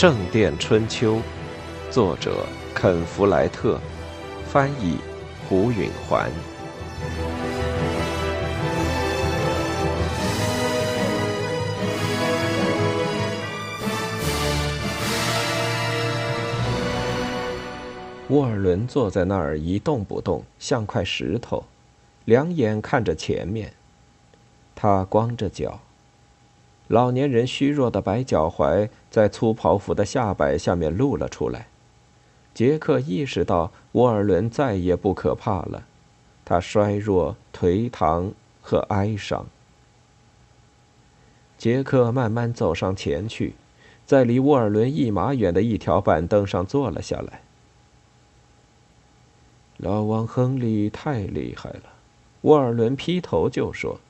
圣殿春秋》，作者肯·弗莱特，翻译胡允环。沃尔伦坐在那儿一动不动，像块石头，两眼看着前面。他光着脚，老年人虚弱的白脚踝在粗袍服的下摆下面露了出来。杰克意识到沃尔伦再也不可怕了，他衰弱、颓唐和哀伤。杰克慢慢走上前去，在离沃尔伦一码远的一条板凳上坐了下来。老王亨利太厉害了，沃尔伦劈头就说：“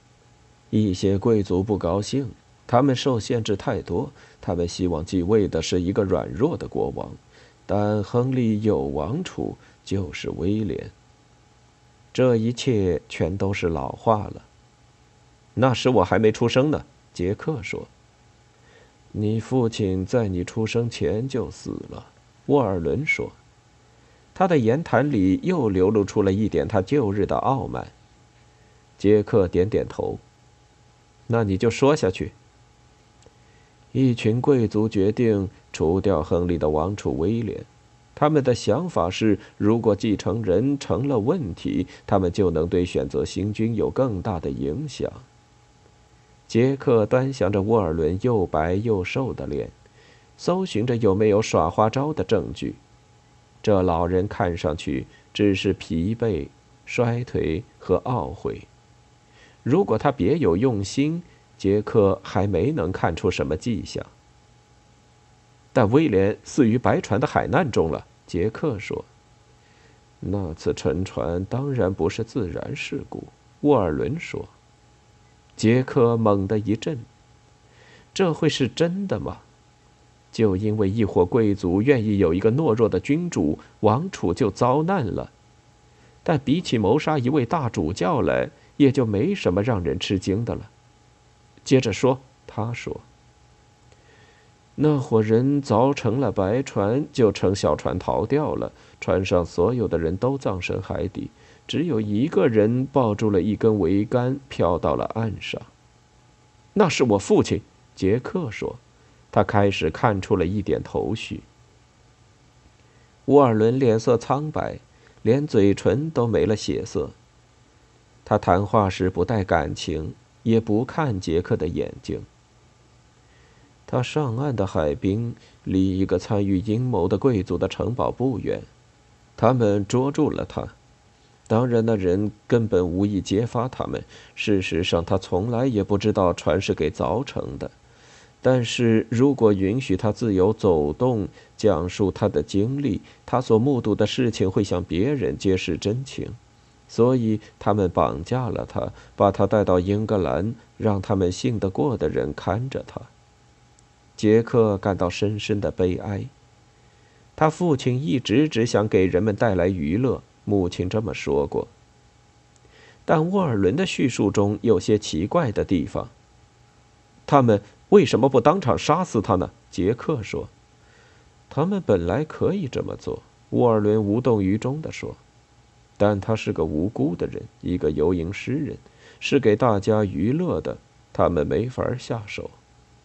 一些贵族不高兴，他们受限制太多，他们希望继位的是一个软弱的国王。但亨利有王储，就是威廉。这一切全都是老话了。那时我还没出生呢。”杰克说。“你父亲在你出生前就死了。”沃尔伦说。他的言谈里又流露出了一点他旧日的傲慢。杰克点点头。那你就说下去。一群贵族决定除掉亨利的王储威廉，他们的想法是，如果继承人成了问题，他们就能对选择新君有更大的影响。杰克端详着沃尔伦又白又瘦的脸，搜寻着有没有耍花招的证据。这老人看上去只是疲惫、衰颓和懊悔。如果他别有用心，杰克还没能看出什么迹象。但威廉死于白船的海难中了，杰克说。那次沉船当然不是自然事故，沃尔伦说。杰克猛地一震。这会是真的吗？就因为一伙贵族愿意有一个懦弱的君主，王储就遭难了。但比起谋杀一位大主教来，也就没什么让人吃惊的了。接着说，他说：“那伙人凿成了白船，就乘小船逃掉了。船上所有的人都葬身海底，只有一个人抱住了一根桅杆，飘到了岸上。那是我父亲。”杰克说。他开始看出了一点头绪。沃尔伦脸色苍白，连嘴唇都没了血色。他谈话时不带感情，也不看杰克的眼睛。他上岸的海滨离一个参与阴谋的贵族的城堡不远，他们捉住了他。当然，那人根本无意揭发他们。事实上，他从来也不知道船是给凿成的。但是如果允许他自由走动，讲述他的经历，他所目睹的事情会向别人揭示真情，所以他们绑架了他，把他带到英格兰，让他们信得过的人看着他。杰克感到深深的悲哀。他父亲一直只想给人们带来娱乐，母亲这么说过。但沃尔伦的叙述中有些奇怪的地方。他们。为什么不当场杀死他呢？杰克说：“他们本来可以这么做。”沃尔伦无动于衷地说：“但他是个无辜的人，一个游吟诗人，是给大家娱乐的，他们没法下手。”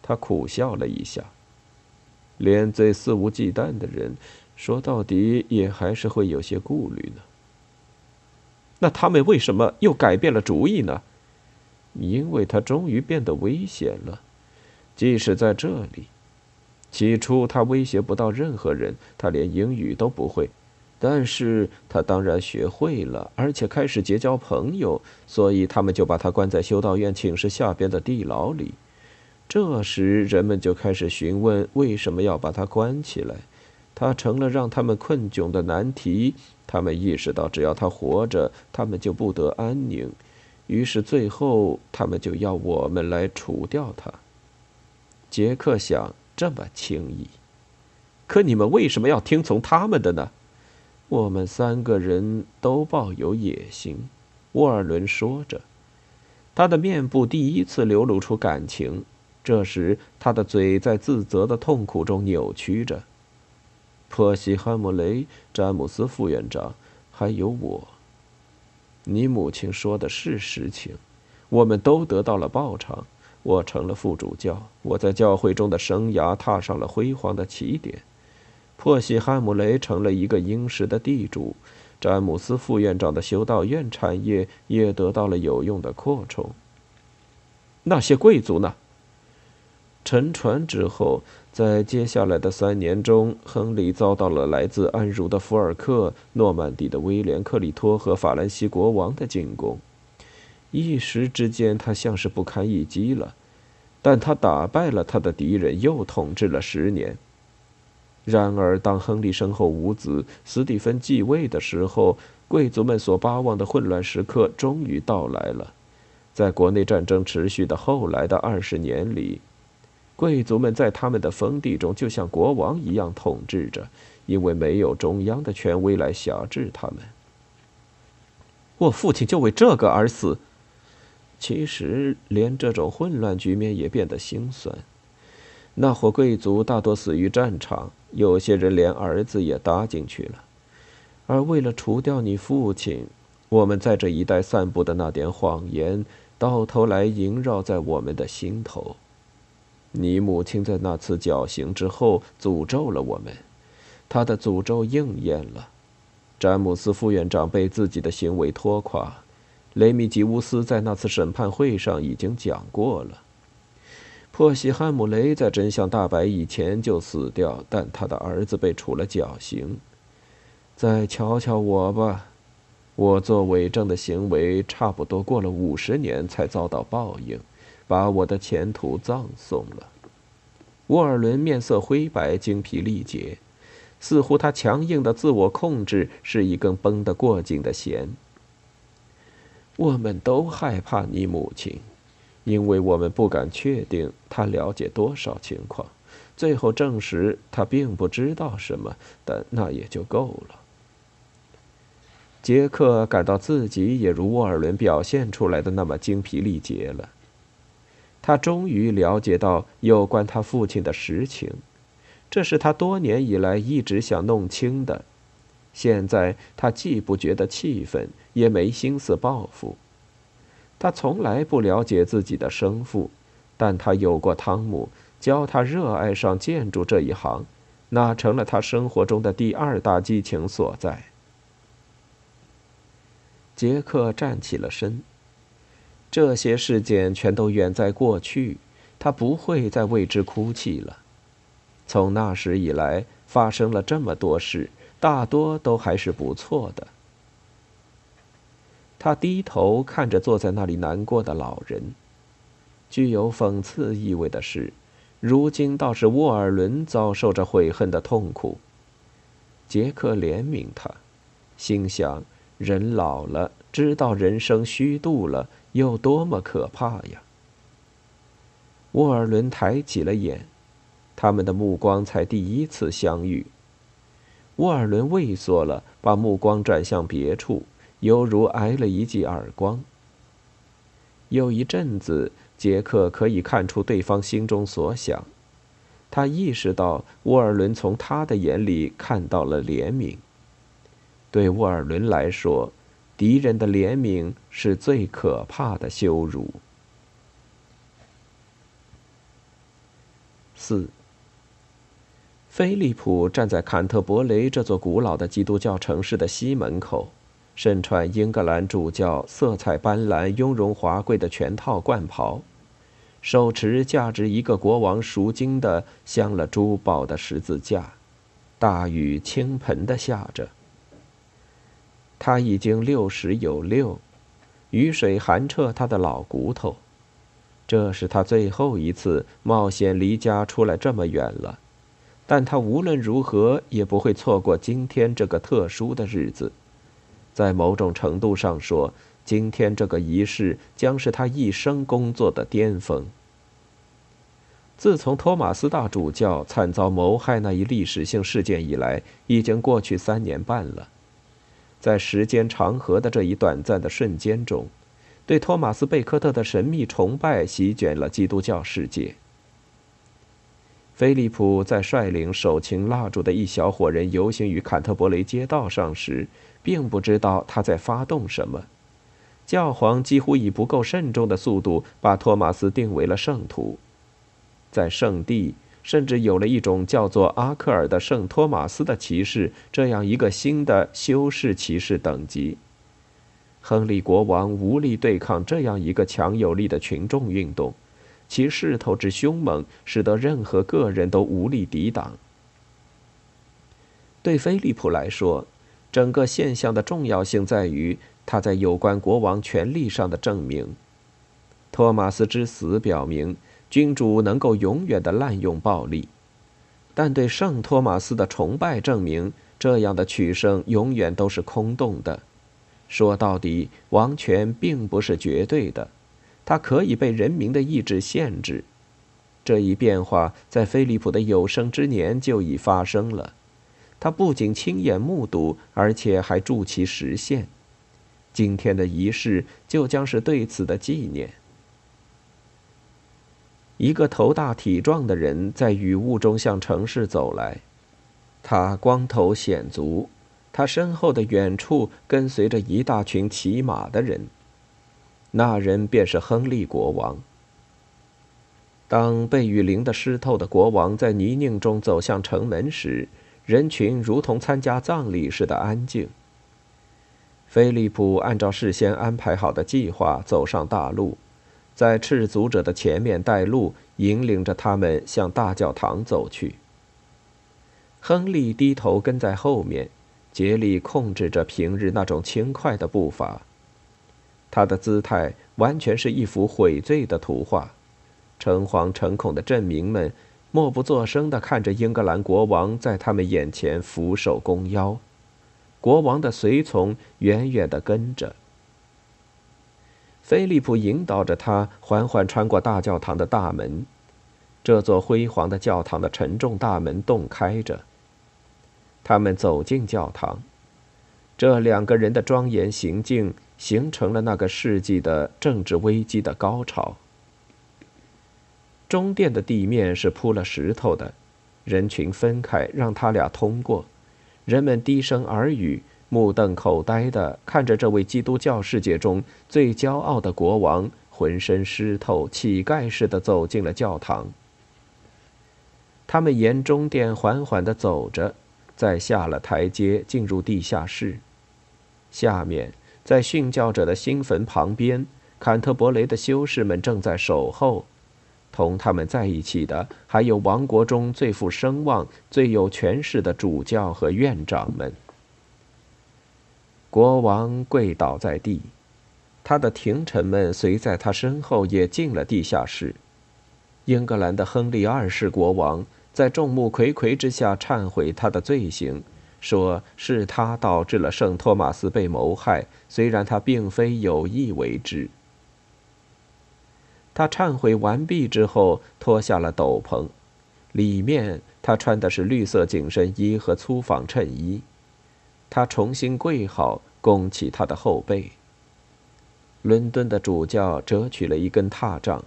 他苦笑了一下。连最肆无忌惮的人，说到底也还是会有些顾虑呢。那他们为什么又改变了主意呢？因为他终于变得危险了。即使在这里，起初他威胁不到任何人，他连英语都不会。但是他当然学会了，而且开始结交朋友，所以他们就把他关在修道院寝室下边的地牢里。这时人们就开始询问为什么要把他关起来，他成了让他们困窘的难题。他们意识到，只要他活着，他们就不得安宁。于是最后，他们就要我们来除掉他。杰克想这么轻易，可你们为什么要听从他们的呢？我们三个人都抱有野心，沃尔伦说着，他的面部第一次流露出感情。这时，他的嘴在自责的痛苦中扭曲着。珀西·汉姆雷、詹姆斯副院长，还有我。你母亲说的是实情，我们都得到了报偿。我成了副主教，我在教会中的生涯踏上了辉煌的起点。珀西·汉姆雷成了一个殷实的地主，詹姆斯副院长的修道院产业也得到了有用的扩充。那些贵族呢？沉船之后，在接下来的三年中，亨利遭到了来自安茹的福尔克、诺曼底的威廉·克里托和法兰西国王的进攻。一时之间，他像是不堪一击了，但他打败了他的敌人，又统治了十年。然而，当亨利身后无子，斯蒂芬继位的时候，贵族们所巴望的混乱时刻终于到来了。在国内战争持续的后来的二十年里。贵族们在他们的封地中就像国王一样统治着，因为没有中央的权威来辖制他们。我父亲就为这个而死。其实，连这种混乱局面也变得心酸。那伙贵族大多死于战场，有些人连儿子也搭进去了。而为了除掉你父亲，我们在这一带散布的那点谎言，到头来萦绕在我们的心头。你母亲在那次绞刑之后诅咒了我们，她的诅咒应验了。詹姆斯副院长被自己的行为拖垮，雷米吉乌斯在那次审判会上已经讲过了。珀西汉姆雷在真相大白以前就死掉，但他的儿子被处了绞刑。再瞧瞧我吧，我做伪证的行为差不多过了五十年才遭到报应。把我的前途葬送了。沃尔伦面色灰白，精疲力竭，似乎他强硬的自我控制是一根绷得过紧的弦。我们都害怕你母亲，因为我们不敢确定他了解多少情况。最后证实他并不知道什么，但那也就够了。杰克感到自己也如沃尔伦表现出来的那么精疲力竭了。他终于了解到有关他父亲的实情，这是他多年以来一直想弄清的。现在他既不觉得气愤，也没心思报复。他从来不了解自己的生父，但他有过汤姆，教他热爱上建筑这一行，那成了他生活中的第二大激情所在。杰克站起了身。这些事件全都远在过去，他不会再为之哭泣了。从那时以来，发生了这么多事，大多都还是不错的。他低头看着坐在那里难过的老人。具有讽刺意味的是，如今倒是沃尔伦遭受着悔恨的痛苦。杰克怜悯他，心想：人老了，知道人生虚度了。有多么可怕呀！沃尔伦抬起了眼，他们的目光才第一次相遇。沃尔伦畏缩了，把目光转向别处，犹如挨了一记耳光。有一阵子，杰克可以看出对方心中所想，他意识到沃尔伦从他的眼里看到了怜悯。对沃尔伦来说，敌人的怜悯是最可怕的羞辱。四。菲利普站在坎特伯雷这座古老的基督教城市的西门口，身穿英格兰主教色彩斑斓、雍容华贵的全套冠袍，手持价值一个国王赎金的镶了珠宝的十字架，大雨倾盆的下着。他已经六十有六，雨水寒彻他的老骨头。这是他最后一次冒险离家出来这么远了，但他无论如何也不会错过今天这个特殊的日子。在某种程度上说，今天这个仪式将是他一生工作的巅峰。自从托马斯大主教惨遭谋害那一历史性事件以来，已经过去三年半了。在时间长河的这一短暂的瞬间中，对托马斯·贝克特的神秘崇拜席卷了基督教世界。菲利普在率领手擎蜡烛的一小伙人游行于坎特伯雷街道上时，并不知道他在发动什么。教皇几乎以不够慎重的速度把托马斯定为了圣徒，在圣地甚至有了一种叫做阿克尔的圣托马斯的骑士这样一个新的修士骑士等级。亨利国王无力对抗这样一个强有力的群众运动，其势头之凶猛，使得任何个人都无力抵挡。对菲利普来说，整个现象的重要性在于。他在有关国王权力上的证明。托马斯之死表明，君主能够永远的滥用暴力；但对圣托马斯的崇拜证明，这样的取胜永远都是空洞的。说到底，王权并不是绝对的，它可以被人民的意志限制。这一变化在菲利普的有生之年就已发生了。他不仅亲眼目睹，而且还助其实现。今天的仪式就将是对此的纪念。一个头大体壮的人在雨雾中向城市走来，他光头显足，他身后的远处跟随着一大群骑马的人。那人便是亨利国王。当被雨淋得湿透的国王在泥泞中走向城门时，人群如同参加葬礼似的安静。菲利普按照事先安排好的计划走上大路，在赤足者的前面带路，引领着他们向大教堂走去。亨利低头跟在后面，竭力控制着平日那种轻快的步伐。他的姿态完全是一幅悔罪的图画。诚惶诚恐的镇民们默不作声地看着英格兰国王在他们眼前俯首弓腰。国王的随从远远地跟着。菲利普引导着他缓缓穿过大教堂的大门，这座辉煌的教堂的沉重大门洞开着。他们走进教堂，这两个人的庄严行径形成了那个世纪的政治危机的高潮。中殿的地面是铺了石头的，人群分开，让他俩通过。人们低声耳语，目瞪口呆地看着这位基督教世界中最骄傲的国王，浑身湿透，乞丐似的走进了教堂。他们沿中殿缓缓地走着，再下了台阶，进入地下室。下面，在殉教者的新坟旁边，坎特伯雷的修士们正在守候。同他们在一起的还有王国中最富声望、最有权势的主教和院长们。国王跪倒在地，他的廷臣们随在他身后也进了地下室。英格兰的亨利二世国王在众目睽睽之下忏悔他的罪行，说是他导致了圣托马斯被谋害，虽然他并非有意为之。他忏悔完毕之后，脱下了斗篷，里面他穿的是绿色紧身衣和粗纺衬衣。他重新跪好，弓起他的后背。伦敦的主教折取了一根踏杖，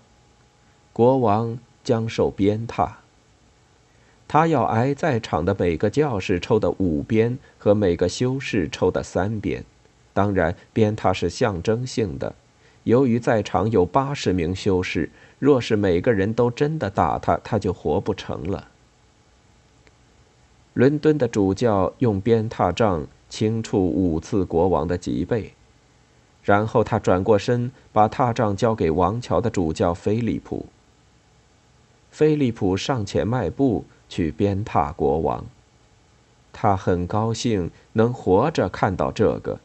国王将受鞭挞。他要挨在场的每个教士抽的五鞭和每个修士抽的三鞭，当然，鞭挞是象征性的。由于在场有八十名修士，若是每个人都真的打他，他就活不成了。伦敦的主教用鞭挞杖轻触五次国王的脊背，然后他转过身，把踏杖交给王桥的主教菲利普。菲利普上前迈步去鞭挞国王，他很高兴能活着看到这个，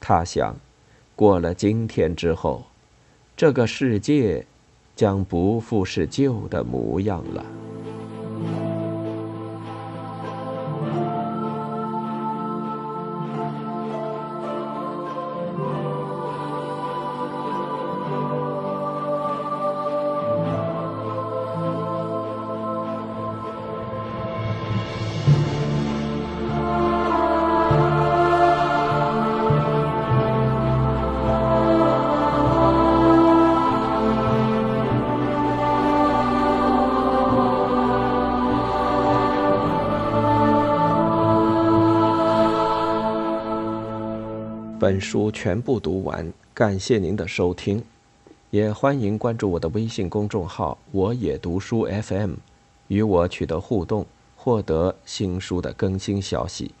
他想。过了今天之后，这个世界将不复是旧的模样了。本书全部读完，感谢您的收听，也欢迎关注我的微信公众号“我也读书 FM”，与我取得互动，获得新书的更新消息。